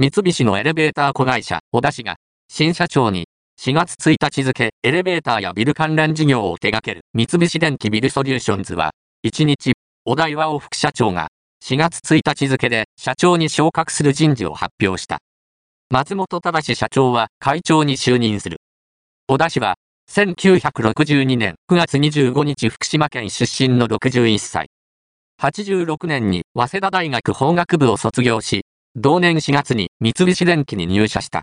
三菱のエレベーター子会社、小田氏が、新社長に、4月1日付、エレベーターやビル関連事業を手掛ける三菱電機ビルソリューションズは、1日、小田岩尾副社長が、4月1日付で社長に昇格する人事を発表した。松本正社長は会長に就任する。小田氏は、1962年9月25日福島県出身の61歳。86年に早稲田大学法学部を卒業し、同年4月に三菱電機に入社した。